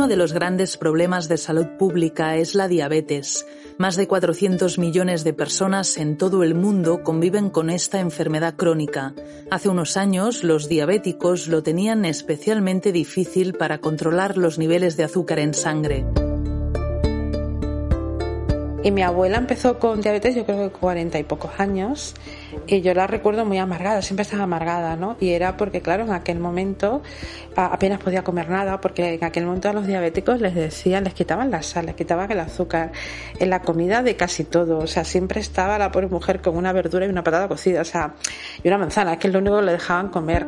Uno de los grandes problemas de salud pública es la diabetes. Más de 400 millones de personas en todo el mundo conviven con esta enfermedad crónica. Hace unos años los diabéticos lo tenían especialmente difícil para controlar los niveles de azúcar en sangre. Y mi abuela empezó con diabetes, yo creo que 40 y pocos años, y yo la recuerdo muy amargada, siempre estaba amargada, ¿no? Y era porque, claro, en aquel momento apenas podía comer nada, porque en aquel momento a los diabéticos les decían, les quitaban la sal, les quitaban el azúcar, en la comida de casi todo, o sea, siempre estaba la pobre mujer con una verdura y una patata cocida, o sea, y una manzana, es que es lo único que le dejaban comer.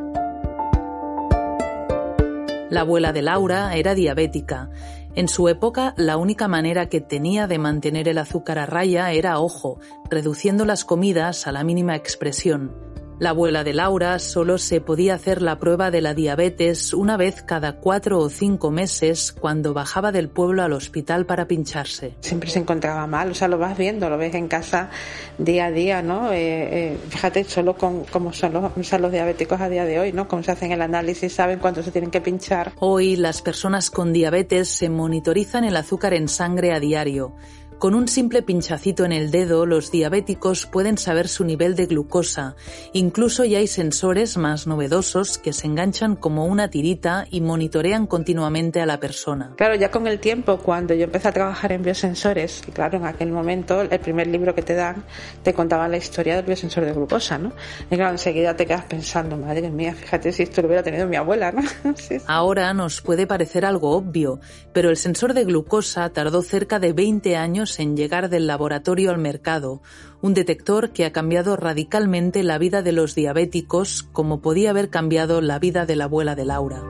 La abuela de Laura era diabética en su época, la única manera que tenía de mantener el azúcar a raya era ojo, reduciendo las comidas a la mínima expresión. La abuela de Laura solo se podía hacer la prueba de la diabetes una vez cada cuatro o cinco meses cuando bajaba del pueblo al hospital para pincharse. Siempre se encontraba mal, o sea, lo vas viendo, lo ves en casa día a día, ¿no? Eh, eh, fíjate solo con cómo son los, los diabéticos a día de hoy, ¿no? Cómo se hacen el análisis, saben cuánto se tienen que pinchar. Hoy las personas con diabetes se monitorizan el azúcar en sangre a diario. Con un simple pinchacito en el dedo, los diabéticos pueden saber su nivel de glucosa. Incluso ya hay sensores más novedosos que se enganchan como una tirita y monitorean continuamente a la persona. Claro, ya con el tiempo, cuando yo empecé a trabajar en biosensores, y claro, en aquel momento, el primer libro que te dan te contaba la historia del biosensor de glucosa, ¿no? Y claro, enseguida te quedas pensando, madre mía, fíjate si esto lo hubiera tenido mi abuela, ¿no? Ahora nos puede parecer algo obvio, pero el sensor de glucosa tardó cerca de 20 años en llegar del laboratorio al mercado, un detector que ha cambiado radicalmente la vida de los diabéticos como podía haber cambiado la vida de la abuela de Laura.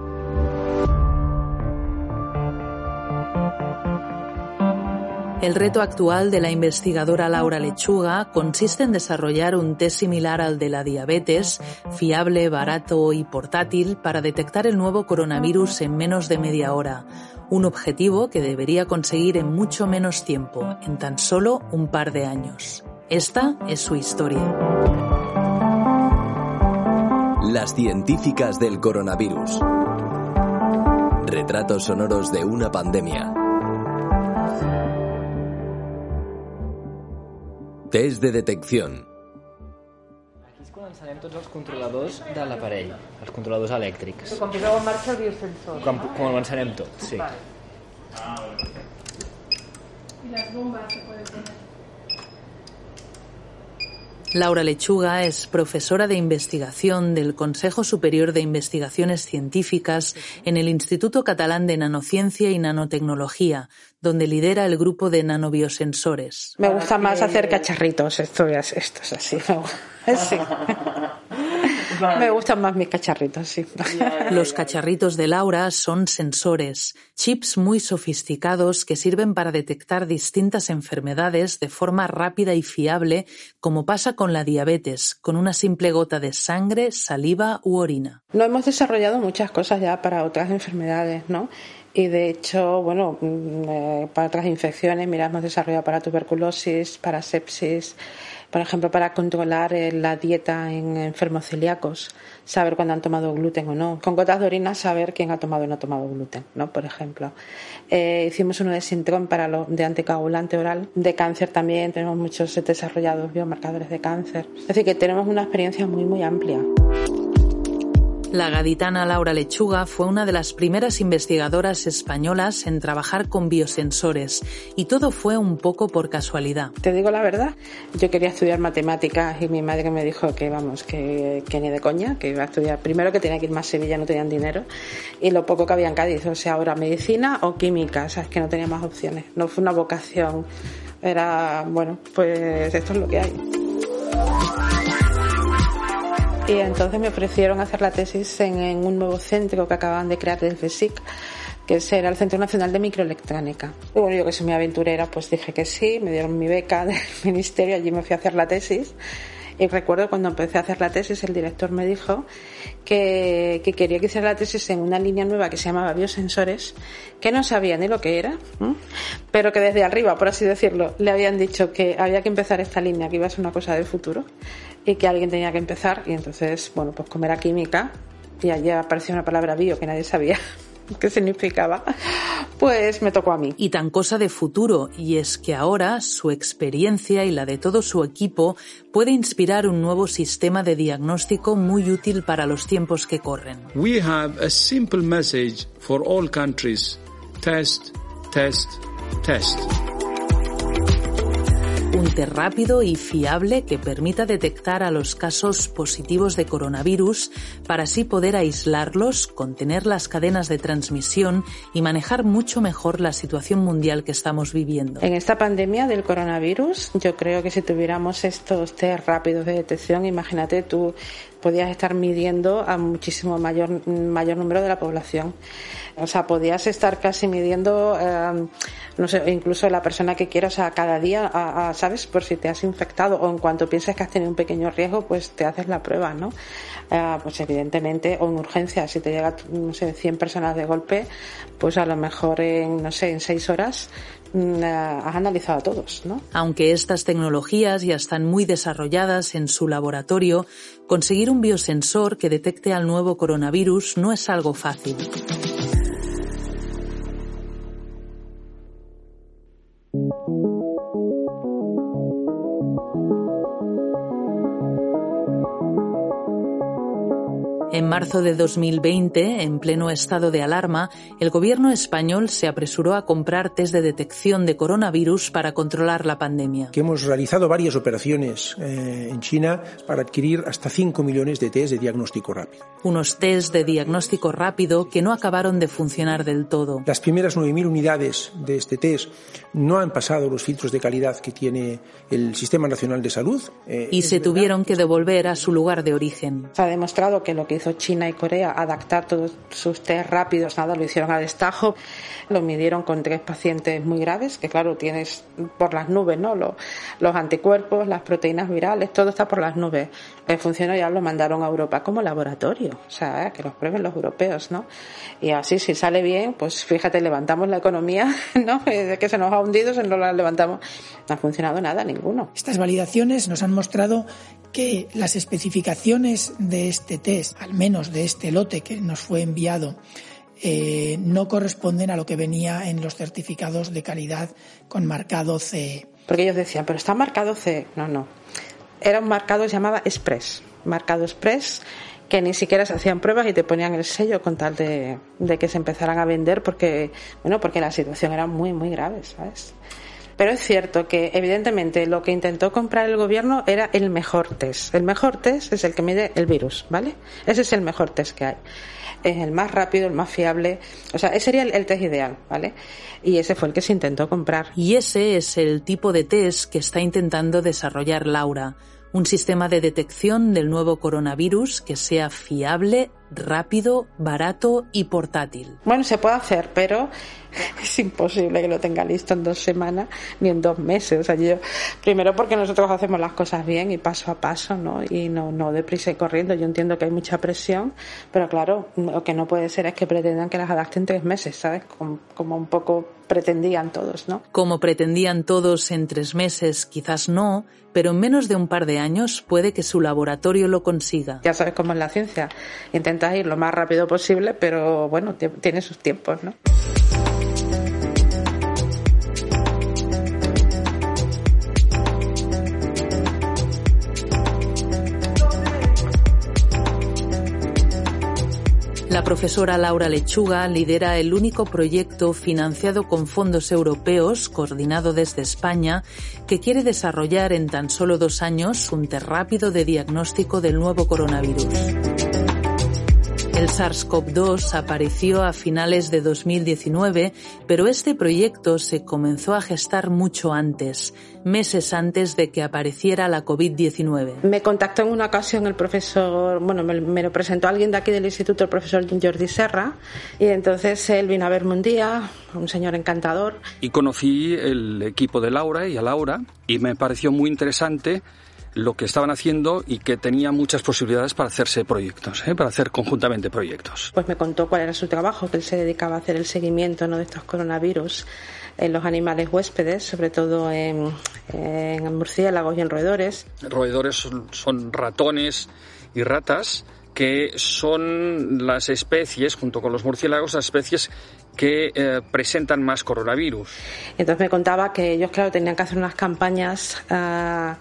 El reto actual de la investigadora Laura Lechuga consiste en desarrollar un test similar al de la diabetes, fiable, barato y portátil para detectar el nuevo coronavirus en menos de media hora, un objetivo que debería conseguir en mucho menos tiempo, en tan solo un par de años. Esta es su historia. Las científicas del coronavirus. Retratos sonoros de una pandemia. Test de detección. Aquí es quan encenem tots els controladors de l'aparell, els controladors elèctrics. Com poseu en marxa el biosensor. Com, com el encenem tot, sí. Vale. Y las bombas se pueden poner. Laura Lechuga es profesora de investigación del Consejo Superior de Investigaciones Científicas en el Instituto Catalán de Nanociencia y Nanotecnología, donde lidera el grupo de nanobiosensores. Me gusta más hacer cacharritos, esto, es- esto es así. Sí. Me gustan más mis cacharritos, sí. Los cacharritos de Laura son sensores, chips muy sofisticados que sirven para detectar distintas enfermedades de forma rápida y fiable, como pasa con la diabetes, con una simple gota de sangre, saliva u orina. No hemos desarrollado muchas cosas ya para otras enfermedades, ¿no? Y de hecho, bueno, mm, eh, para otras infecciones, mira, hemos desarrollado para tuberculosis, para sepsis, por ejemplo, para controlar eh, la dieta en enfermos celíacos, saber cuándo han tomado gluten o no. Con gotas de orina, saber quién ha tomado o no ha tomado gluten, ¿no? Por ejemplo. Eh, hicimos uno de Sintrom para lo de anticoagulante oral. De cáncer también tenemos muchos desarrollados biomarcadores de cáncer. Es decir, que tenemos una experiencia muy, muy amplia. La gaditana Laura Lechuga fue una de las primeras investigadoras españolas en trabajar con biosensores y todo fue un poco por casualidad. Te digo la verdad, yo quería estudiar matemáticas y mi madre me dijo que vamos, que, que ni de coña, que iba a estudiar. Primero que tenía que irme a Sevilla, no tenían dinero, y lo poco que había en Cádiz, o sea, ahora medicina o química, o sea, es que no tenía más opciones. No fue una vocación, era, bueno, pues esto es lo que hay. Y entonces me ofrecieron hacer la tesis en, en un nuevo centro que acababan de crear desde SIC, que era el Centro Nacional de Microelectrónica. Y bueno, yo que soy muy aventurera, pues dije que sí, me dieron mi beca del ministerio, allí me fui a hacer la tesis. Y recuerdo cuando empecé a hacer la tesis, el director me dijo que, que quería que hiciera la tesis en una línea nueva que se llamaba biosensores, que no sabía ni lo que era, ¿m? pero que desde arriba, por así decirlo, le habían dicho que había que empezar esta línea, que iba a ser una cosa del futuro, y que alguien tenía que empezar. Y entonces, bueno, pues como era química, y allí apareció una palabra bio que nadie sabía. qué significaba, pues me tocó a mí. Y tan cosa de futuro, y es que ahora su experiencia y la de todo su equipo puede inspirar un nuevo sistema de diagnóstico muy útil para los tiempos que corren. We have a simple message for all countries. Test, test, test un test rápido y fiable que permita detectar a los casos positivos de coronavirus para así poder aislarlos, contener las cadenas de transmisión y manejar mucho mejor la situación mundial que estamos viviendo. En esta pandemia del coronavirus, yo creo que si tuviéramos estos test rápidos de detección, imagínate tú podías estar midiendo a muchísimo mayor, mayor número de la población. O sea, podías estar casi midiendo, eh, no sé, incluso la persona que quieras a cada día, a, ¿sabes? Por si te has infectado o en cuanto pienses que has tenido un pequeño riesgo, pues te haces la prueba, ¿no? Eh, pues evidentemente, o en urgencia, si te llega, no sé, 100 personas de golpe, pues a lo mejor en, no sé, en 6 horas has analizado a todos, ¿no? Aunque estas tecnologías ya están muy desarrolladas en su laboratorio, conseguir un biosensor que detecte al nuevo coronavirus no es algo fácil. En marzo de 2020, en pleno estado de alarma, el gobierno español se apresuró a comprar test de detección de coronavirus para controlar la pandemia. Que hemos realizado varias operaciones eh, en China para adquirir hasta 5 millones de test de diagnóstico rápido. Unos test de diagnóstico rápido que no acabaron de funcionar del todo. Las primeras 9.000 unidades de este test no han pasado los filtros de calidad que tiene el Sistema Nacional de Salud. Eh, y se tuvieron que devolver a su lugar de origen. Se ha demostrado que lo que China y Corea adaptar todos sus test rápidos, nada, lo hicieron a destajo, lo midieron con tres pacientes muy graves, que claro, tienes por las nubes, ¿no? Los, los anticuerpos, las proteínas virales, todo está por las nubes. El funcionó ya lo mandaron a Europa como laboratorio, o sea, ¿eh? que los prueben los europeos, ¿no? Y así, si sale bien, pues fíjate, levantamos la economía, ¿no? De que se nos ha hundido, se nos la levantamos. No ha funcionado nada, ninguno. Estas validaciones nos han mostrado que las especificaciones de este test, al menos de este lote que nos fue enviado, eh, no corresponden a lo que venía en los certificados de calidad con marcado C. Porque ellos decían, pero está marcado C. No, no. Era un marcado llamado Express. Marcado Express que ni siquiera se hacían pruebas y te ponían el sello con tal de, de que se empezaran a vender porque, bueno, porque la situación era muy, muy grave, ¿sabes? Pero es cierto que, evidentemente, lo que intentó comprar el gobierno era el mejor test. El mejor test es el que mide el virus, ¿vale? Ese es el mejor test que hay. Es el más rápido, el más fiable. O sea, ese sería el, test ideal, ¿vale? Y ese fue el que se intentó comprar. Y ese es el tipo de test que está intentando desarrollar Laura un sistema de detección del nuevo coronavirus que sea fiable, rápido, barato y portátil. Bueno, se puede hacer, pero es imposible que lo tenga listo en dos semanas ni en dos meses. O sea, yo, primero porque nosotros hacemos las cosas bien y paso a paso, ¿no? Y no, no deprisa y corriendo. Yo entiendo que hay mucha presión, pero claro, lo que no puede ser es que pretendan que las adapten en tres meses, ¿sabes? Como, como un poco pretendían todos, ¿no? Como pretendían todos en tres meses, quizás no, pero en menos de un par de años puede que su laboratorio lo consiga. Ya sabes cómo es la ciencia. Intentas lo más rápido posible, pero bueno, tiene sus tiempos, ¿no? La profesora Laura Lechuga lidera el único proyecto financiado con fondos europeos, coordinado desde España, que quiere desarrollar en tan solo dos años un test rápido de diagnóstico del nuevo coronavirus. El SARS-CoV-2 apareció a finales de 2019, pero este proyecto se comenzó a gestar mucho antes, meses antes de que apareciera la COVID-19. Me contactó en una ocasión el profesor, bueno, me, lo presentó alguien de aquí del instituto, el profesor Jordi Serra, y entonces él vino a verme un día, un señor encantador. Y conocí el equipo de Laura y a Laura, y me pareció muy interesante lo que estaban haciendo y que tenía muchas posibilidades para hacerse proyectos, ¿eh? para hacer conjuntamente proyectos. Pues me contó cuál era su trabajo, que él se dedicaba a hacer el seguimiento ¿no? de estos coronavirus en los animales huéspedes, sobre todo en, en murciélagos y en roedores. Roedores son, ratones y ratas que son las especies, junto con los murciélagos, las especies que eh, presentan más coronavirus. Entonces me contaba que ellos, claro, tenían que hacer unas campañas ah,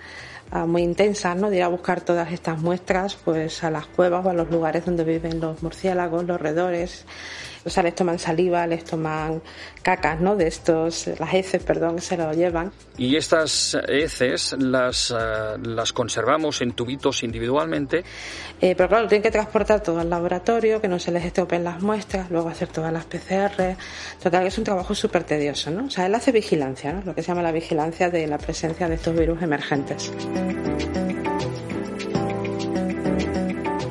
muy intensas, ¿no? De ir a buscar todas estas muestras, pues a las cuevas o a los lugares donde viven los murciélagos, los roedores o sea, les toman saliva, les toman cacas, ¿no? De estos, las heces, perdón, se lo llevan. Y estas heces las, eh, las conservamos en tubitos individualmente. Eh, pero claro, tienen que transportar todo al laboratorio, que no se les estropeen las muestras, luego hacer todas las PCR. Total, que es un trabajo súper tedioso, ¿no? O sea, él hace vigilancia, ¿no? Lo que se llama la vigilancia de la presencia de estos virus emergentes.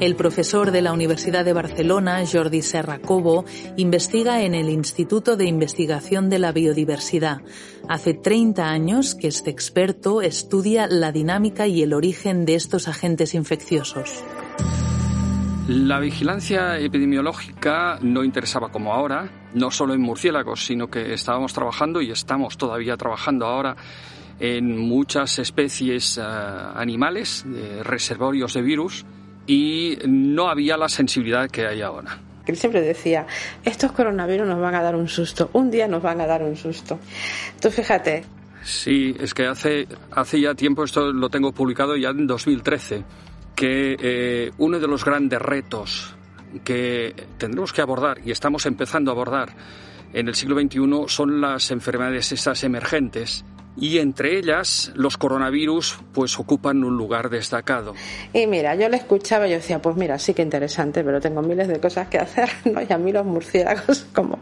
El profesor de la Universidad de Barcelona, Jordi Serra Cobo, investiga en el Instituto de Investigación de la Biodiversidad. Hace 30 años que este experto estudia la dinámica y el origen de estos agentes infecciosos. La vigilancia epidemiológica no interesaba como ahora, no solo en murciélagos, sino que estábamos trabajando y estamos todavía trabajando ahora en muchas especies eh, animales, reservorios de virus, y no había la sensibilidad que hay ahora. Él siempre decía, estos coronavirus nos van a dar un susto, un día nos van a dar un susto. Tú fíjate. Sí, es que hace, hace ya tiempo, esto lo tengo publicado ya en 2013, que eh, uno de los grandes retos que tendremos que abordar y estamos empezando a abordar en el siglo XXI son las enfermedades estas emergentes y entre ellas los coronavirus pues ocupan un lugar destacado. Y mira, yo le escuchaba y yo decía, pues mira, sí que interesante, pero tengo miles de cosas que hacer, ¿no? Y a mí los murciélagos como...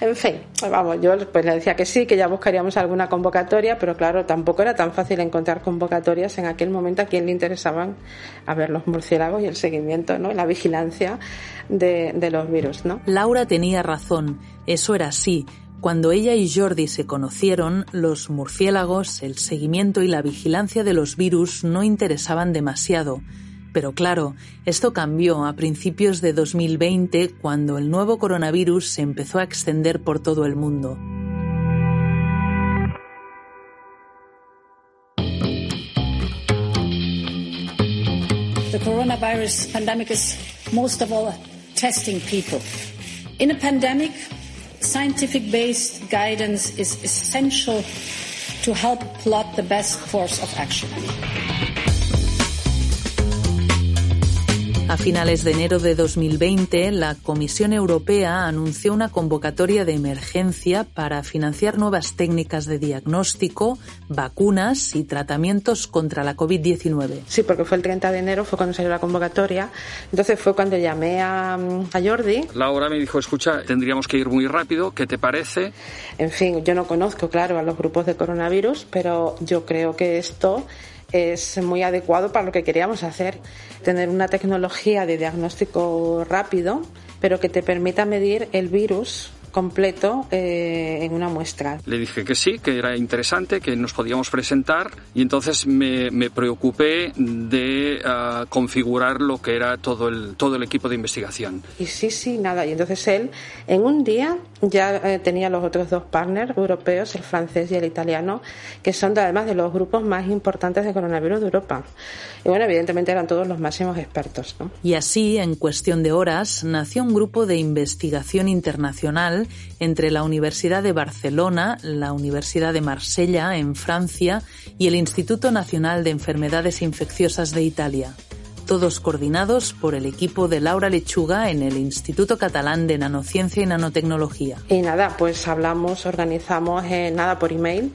En fin, vamos, yo pues le decía que sí, que ya buscaríamos alguna convocatoria, pero claro, tampoco era tan fácil encontrar convocatorias en aquel momento a quien le interesaban a ver los murciélagos y el seguimiento, ¿no? La vigilancia de, de los virus, ¿no? Laura tenía razón, eso era así cuando ella y Jordi se conocieron, los murciélagos, el seguimiento y la vigilancia de los virus no interesaban demasiado. Pero claro, esto cambió a principios de 2020 cuando el nuevo coronavirus se empezó a extender por todo el mundo. The coronavirus pandemic is most of all testing people. In a pandemic, scientific based guidance is essential to help plot the best course of action. A finales de enero de 2020, la Comisión Europea anunció una convocatoria de emergencia para financiar nuevas técnicas de diagnóstico, vacunas y tratamientos contra la COVID-19. Sí, porque fue el 30 de enero, fue cuando salió la convocatoria. Entonces fue cuando llamé a, a Jordi. Laura me dijo, escucha, tendríamos que ir muy rápido, ¿qué te parece? En fin, yo no conozco, claro, a los grupos de coronavirus, pero yo creo que esto es muy adecuado para lo que queríamos hacer, tener una tecnología de diagnóstico rápido, pero que te permita medir el virus completo eh, en una muestra. Le dije que sí, que era interesante, que nos podíamos presentar y entonces me, me preocupé de uh, configurar lo que era todo el, todo el equipo de investigación. Y sí, sí, nada. Y entonces él en un día ya eh, tenía los otros dos partners europeos, el francés y el italiano, que son de, además de los grupos más importantes de coronavirus de Europa. Y bueno, evidentemente eran todos los máximos expertos. ¿no? Y así, en cuestión de horas, nació un grupo de investigación internacional entre la Universidad de Barcelona, la Universidad de Marsella, en Francia, y el Instituto Nacional de Enfermedades Infecciosas de Italia todos coordinados por el equipo de Laura Lechuga en el Instituto Catalán de Nanociencia y Nanotecnología. Y nada, pues hablamos, organizamos, eh, nada por email,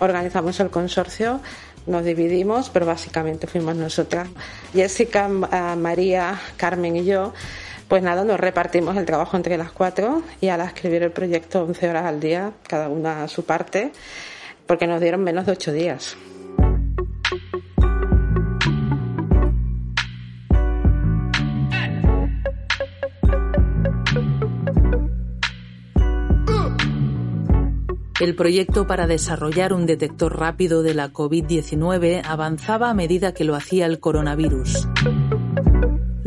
organizamos el consorcio, nos dividimos, pero básicamente fuimos nosotras, Jessica, María, Carmen y yo pues nada, nos repartimos el trabajo entre las cuatro y al escribir el proyecto 11 horas al día, cada una a su parte, porque nos dieron menos de ocho días. El proyecto para desarrollar un detector rápido de la COVID-19 avanzaba a medida que lo hacía el coronavirus.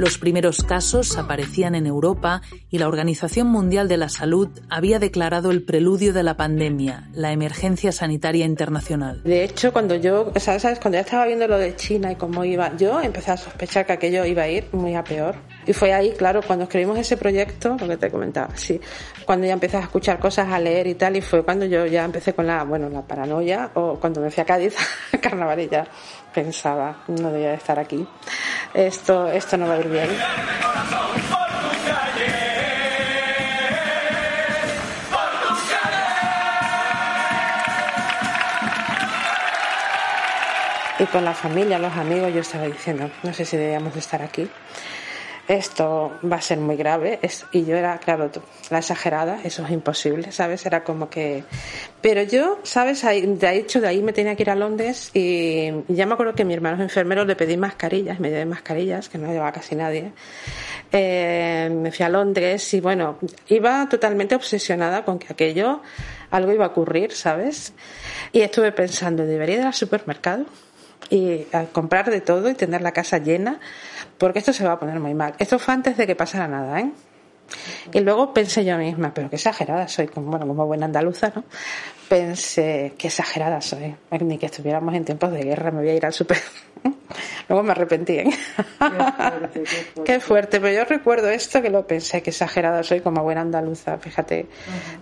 Los primeros casos aparecían en Europa y la Organización Mundial de la Salud había declarado el preludio de la pandemia, la emergencia sanitaria internacional. De hecho, cuando yo, ¿sabes? Cuando ya estaba viendo lo de China y cómo iba, yo empecé a sospechar que aquello iba a ir muy a peor. Y fue ahí, claro, cuando escribimos ese proyecto, lo que te comentaba, sí, cuando ya empecé a escuchar cosas, a leer y tal, y fue cuando yo ya empecé con la, bueno, la paranoia, o cuando me fui a Cádiz, carnaval ya pensaba, no debía estar aquí, esto, esto no va a ir bien. Y con la familia, los amigos, yo estaba diciendo, no sé si debíamos estar aquí esto va a ser muy grave. y yo era, claro, la exagerada, eso es imposible, ¿sabes? Era como que... Pero yo, ¿sabes? De hecho, de ahí me tenía que ir a Londres y ya me acuerdo que mi hermano enfermero le pedí mascarillas, me llevé mascarillas, que no llevaba casi nadie. Eh, me fui a Londres y bueno, iba totalmente obsesionada con que aquello, algo iba a ocurrir, ¿sabes? Y estuve pensando, ¿debería ir al supermercado? Y a comprar de todo y tener la casa llena porque esto se va a poner muy mal. Esto fue antes de que pasara nada, ¿eh? Y luego pensé yo misma, pero qué exagerada soy, como, bueno, como buena andaluza, ¿no? Pensé, qué exagerada soy. Ni que estuviéramos en tiempos de guerra, me voy a ir al super. luego me arrepentí, ¿eh? Qué fuerte. pero yo recuerdo esto que lo pensé, qué exagerada soy como buena andaluza. Fíjate,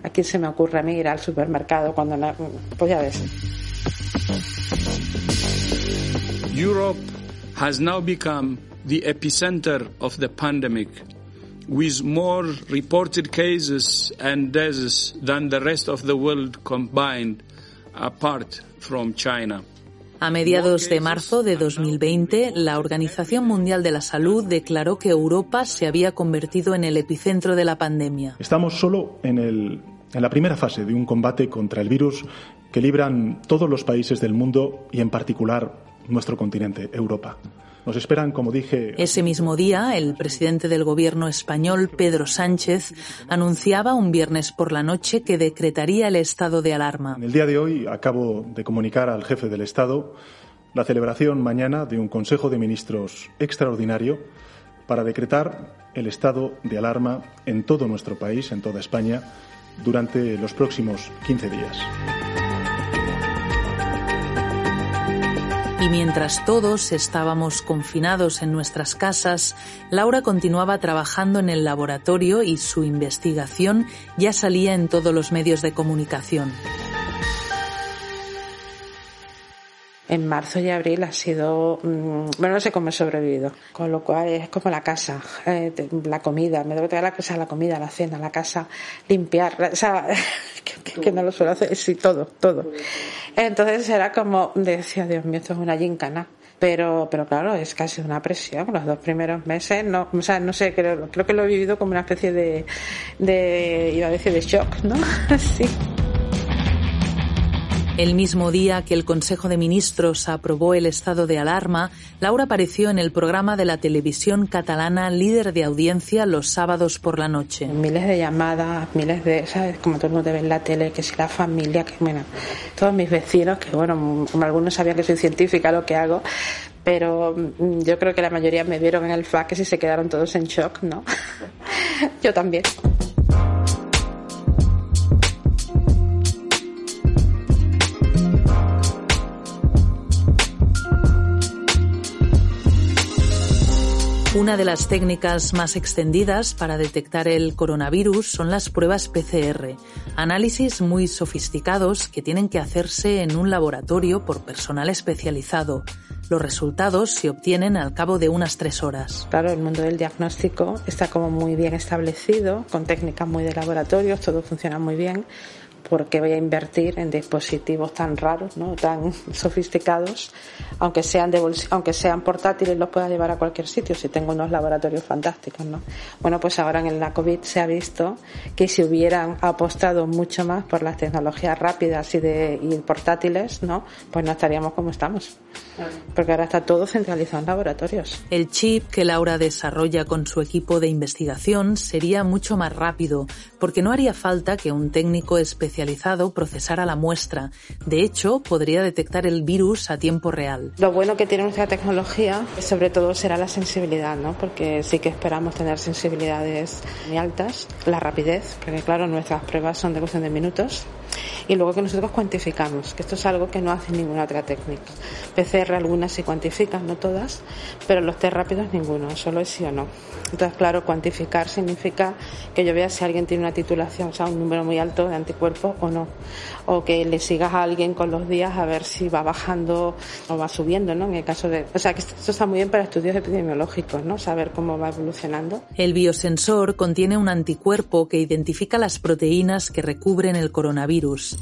¿a quién se me ocurre a mí ir al supermercado cuando... Pues ya ves. Europe has now become the epicenter of the pandemic, with more reported cases and deaths than the rest of the world combined, apart from China. A mediados de marzo de 2020, la Organización Mundial de la Salud declaró que Europa se había convertido en el epicentro de la pandemia. Estamos solo en, el, en la primera fase de un combate contra el virus que libran todos los países del mundo y en particular nuestro continente, Europa. Nos esperan, como dije. Ese mismo día, el presidente del gobierno español, Pedro Sánchez, anunciaba un viernes por la noche que decretaría el estado de alarma. En el día de hoy acabo de comunicar al jefe del Estado la celebración mañana de un Consejo de Ministros extraordinario para decretar el estado de alarma en todo nuestro país, en toda España, durante los próximos 15 días. Y mientras todos estábamos confinados en nuestras casas, Laura continuaba trabajando en el laboratorio y su investigación ya salía en todos los medios de comunicación. En marzo y abril ha sido, mm, bueno, no sé cómo he sobrevivido, con lo cual es como la casa, eh, la comida, me debo traer la casa, la comida, la cena, la casa, limpiar, o sea, que, no lo suelo hacer, sí, todo, todo. Entonces era como, decía, Dios mío, esto es una gincana pero pero claro es casi una presión los dos primeros meses no o sea no sé creo creo que lo he vivido como una especie de de iba a decir de shock no sí el mismo día que el Consejo de Ministros aprobó el estado de alarma, Laura apareció en el programa de la televisión catalana líder de audiencia los sábados por la noche. Miles de llamadas, miles de, ¿sabes? Como todo el mundo ve en la tele, que si la familia, que bueno, todos mis vecinos, que bueno, algunos sabían que soy científica, lo que hago, pero mm, yo creo que la mayoría me vieron en el FAC y se quedaron todos en shock, ¿no? yo también. Una de las técnicas más extendidas para detectar el coronavirus son las pruebas PCR, análisis muy sofisticados que tienen que hacerse en un laboratorio por personal especializado. Los resultados se obtienen al cabo de unas tres horas. Claro, el mundo del diagnóstico está como muy bien establecido, con técnicas muy de laboratorio, todo funciona muy bien porque voy a invertir en dispositivos tan raros, ¿no? tan sofisticados, aunque sean de aunque sean portátiles, los pueda llevar a cualquier sitio si tengo unos laboratorios fantásticos. ¿no? Bueno, pues ahora en la COVID se ha visto que si hubieran apostado mucho más por las tecnologías rápidas y, de, y portátiles, ¿no? pues no estaríamos como estamos. Porque ahora está todo centralizado en laboratorios. El chip que Laura desarrolla con su equipo de investigación sería mucho más rápido, porque no haría falta que un técnico especializado especializado procesara la muestra. De hecho, podría detectar el virus a tiempo real. Lo bueno que tiene nuestra tecnología, sobre todo, será la sensibilidad, ¿no? Porque sí que esperamos tener sensibilidades muy altas, la rapidez, porque claro, nuestras pruebas son de cuestión de minutos y luego que nosotros cuantificamos, que esto es algo que no hace ninguna otra técnica. PCR algunas sí cuantifican, no todas, pero los test rápidos ninguno, solo es sí o no. Entonces, claro, cuantificar significa que yo vea si alguien tiene una titulación, o sea, un número muy alto de anticuerpos o no. O que le sigas a alguien con los días a ver si va bajando o va subiendo, ¿no? En el caso de... O sea, que esto está muy bien para estudios epidemiológicos, ¿no? Saber cómo va evolucionando. El biosensor contiene un anticuerpo que identifica las proteínas que recubren el coronavirus.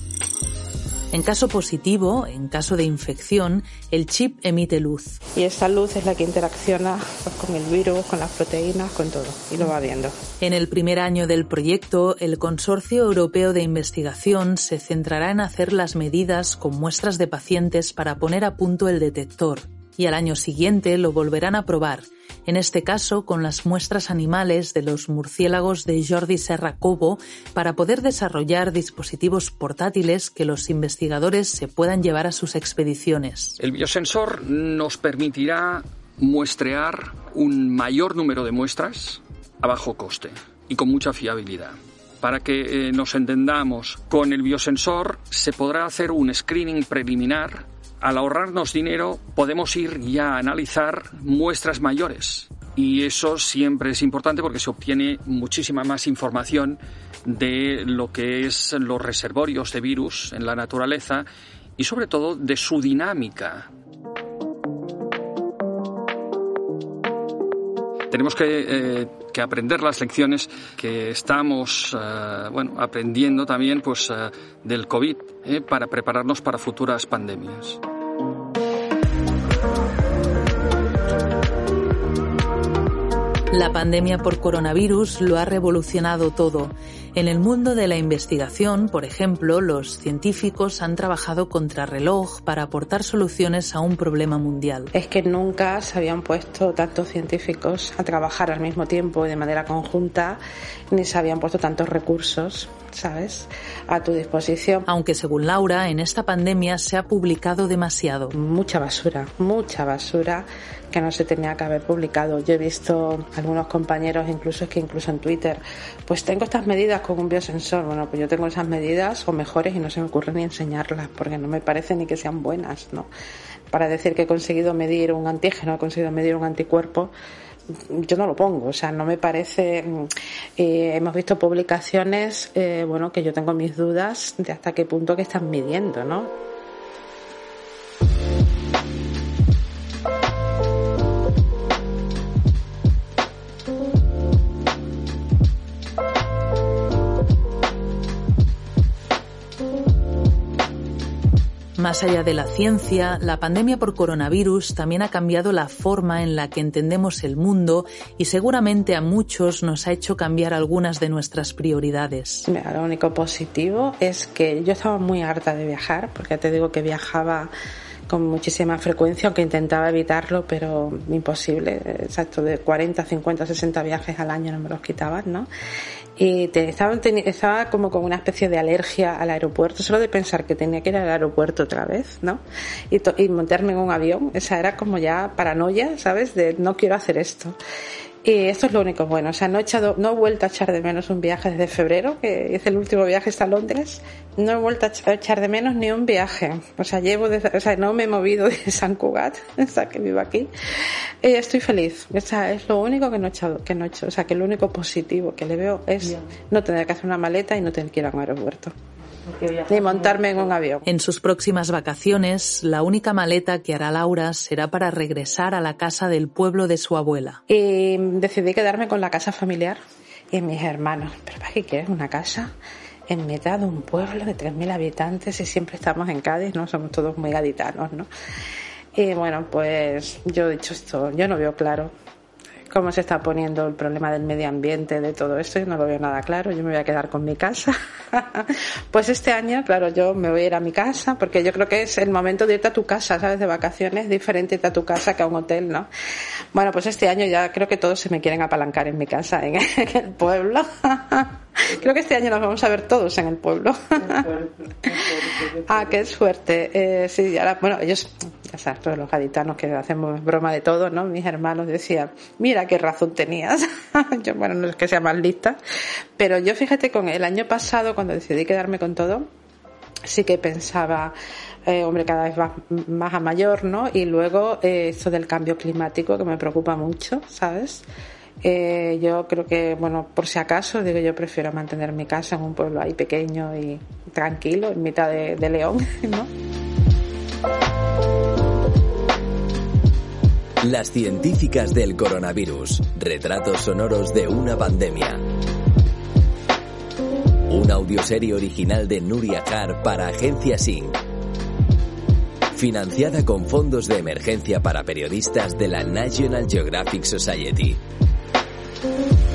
En caso positivo, en caso de infección, el chip emite luz. Y esta luz es la que interacciona pues, con el virus, con las proteínas, con todo, y lo va viendo. En el primer año del proyecto, el Consorcio Europeo de Investigación se centrará en hacer las medidas con muestras de pacientes para poner a punto el detector, y al año siguiente lo volverán a probar en este caso con las muestras animales de los murciélagos de Jordi Serra Cobo, para poder desarrollar dispositivos portátiles que los investigadores se puedan llevar a sus expediciones. El biosensor nos permitirá muestrear un mayor número de muestras a bajo coste y con mucha fiabilidad. Para que eh, nos entendamos, con el biosensor se podrá hacer un screening preliminar al ahorrarnos dinero podemos ir ya a analizar muestras mayores. Y eso siempre es importante porque se obtiene muchísima más información de lo que es los reservorios de virus en la naturaleza y sobre todo de su dinámica. Tenemos que, eh, aprender las lecciones que estamos eh, bueno, aprendiendo también pues, eh, del COVID para prepararnos para futuras pandemias. La pandemia por coronavirus lo ha revolucionado todo. En el mundo de la investigación, por ejemplo, los científicos han trabajado contra reloj para aportar soluciones a un problema mundial. Es que nunca se habían puesto tantos científicos a trabajar al mismo tiempo y de manera conjunta, ni se habían puesto tantos recursos, ¿sabes?, a tu disposición. Aunque según Laura, en esta pandemia se ha publicado demasiado. Mucha basura, mucha basura que no se tenía que haber publicado. Yo he visto algunos compañeros, incluso que incluso en Twitter, pues tengo estas medidas con un biosensor. Bueno, pues yo tengo esas medidas o mejores y no se me ocurre ni enseñarlas porque no me parece ni que sean buenas, ¿no? Para decir que he conseguido medir un antígeno, he conseguido medir un anticuerpo, yo no lo pongo, o sea, no me parece. Eh, hemos visto publicaciones, eh, bueno, que yo tengo mis dudas de hasta qué punto que están midiendo, ¿no? Más allá de la ciencia, la pandemia por coronavirus también ha cambiado la forma en la que entendemos el mundo y seguramente a muchos nos ha hecho cambiar algunas de nuestras prioridades. lo único positivo es que yo estaba muy harta de viajar, porque te digo que viajaba con muchísima frecuencia, aunque intentaba evitarlo, pero imposible. Exacto, de 40, 50, 60 viajes al año no me los quitaban, ¿no? Y te, estaba, estaba como con una especie de alergia al aeropuerto, solo de pensar que tenía que ir al aeropuerto otra vez, ¿no? Y, y montarme en un avión, esa era como ya paranoia, ¿sabes? De no quiero hacer esto. Y esto es lo único bueno. O sea, no he, echado, no he vuelto a echar de menos un viaje desde febrero, que hice el último viaje hasta Londres. No he vuelto a echar de menos ni un viaje. O sea, llevo desde, o sea, no me he movido de San Cugat, hasta que vivo aquí. Y estoy feliz. O sea, es lo único que no he echado, que no he hecho. O sea, que lo único positivo que le veo es no tener que hacer una maleta y no tener que ir a un aeropuerto ni montarme en un avión. En sus próximas vacaciones, la única maleta que hará Laura será para regresar a la casa del pueblo de su abuela. Y decidí quedarme con la casa familiar y mis hermanos. ¿Pero para qué quieres una casa? en mitad de un pueblo de 3.000 habitantes y siempre estamos en Cádiz, ¿no? Somos todos muy gaditanos, ¿no? Y bueno, pues yo he dicho esto, yo no veo claro cómo se está poniendo el problema del medio ambiente, de todo esto, yo no lo veo nada claro, yo me voy a quedar con mi casa. pues este año, claro, yo me voy a ir a mi casa, porque yo creo que es el momento de irte a tu casa, ¿sabes? De vacaciones, diferente irte a tu casa que a un hotel, ¿no? Bueno, pues este año ya creo que todos se me quieren apalancar en mi casa, en el pueblo. Creo que este año nos vamos a ver todos en el pueblo. ah, qué suerte. Eh, sí, ahora, bueno, ellos, ya sabes, todos los gaditanos que hacemos broma de todo, ¿no? Mis hermanos decían, mira qué razón tenías. yo, bueno, no es que sea más lista, pero yo fíjate con el año pasado, cuando decidí quedarme con todo, sí que pensaba, eh, hombre, cada vez va más a mayor, ¿no? Y luego eh, esto del cambio climático que me preocupa mucho, ¿sabes? Eh, yo creo que, bueno, por si acaso, digo, yo prefiero mantener mi casa en un pueblo ahí pequeño y tranquilo, en mitad de, León, ¿no? Las científicas del coronavirus. Retratos sonoros de una pandemia. Una audioserie original de Nuria Car para Agencia Sync. Financiada con fondos de emergencia para periodistas de la National Geographic Society. Thank you.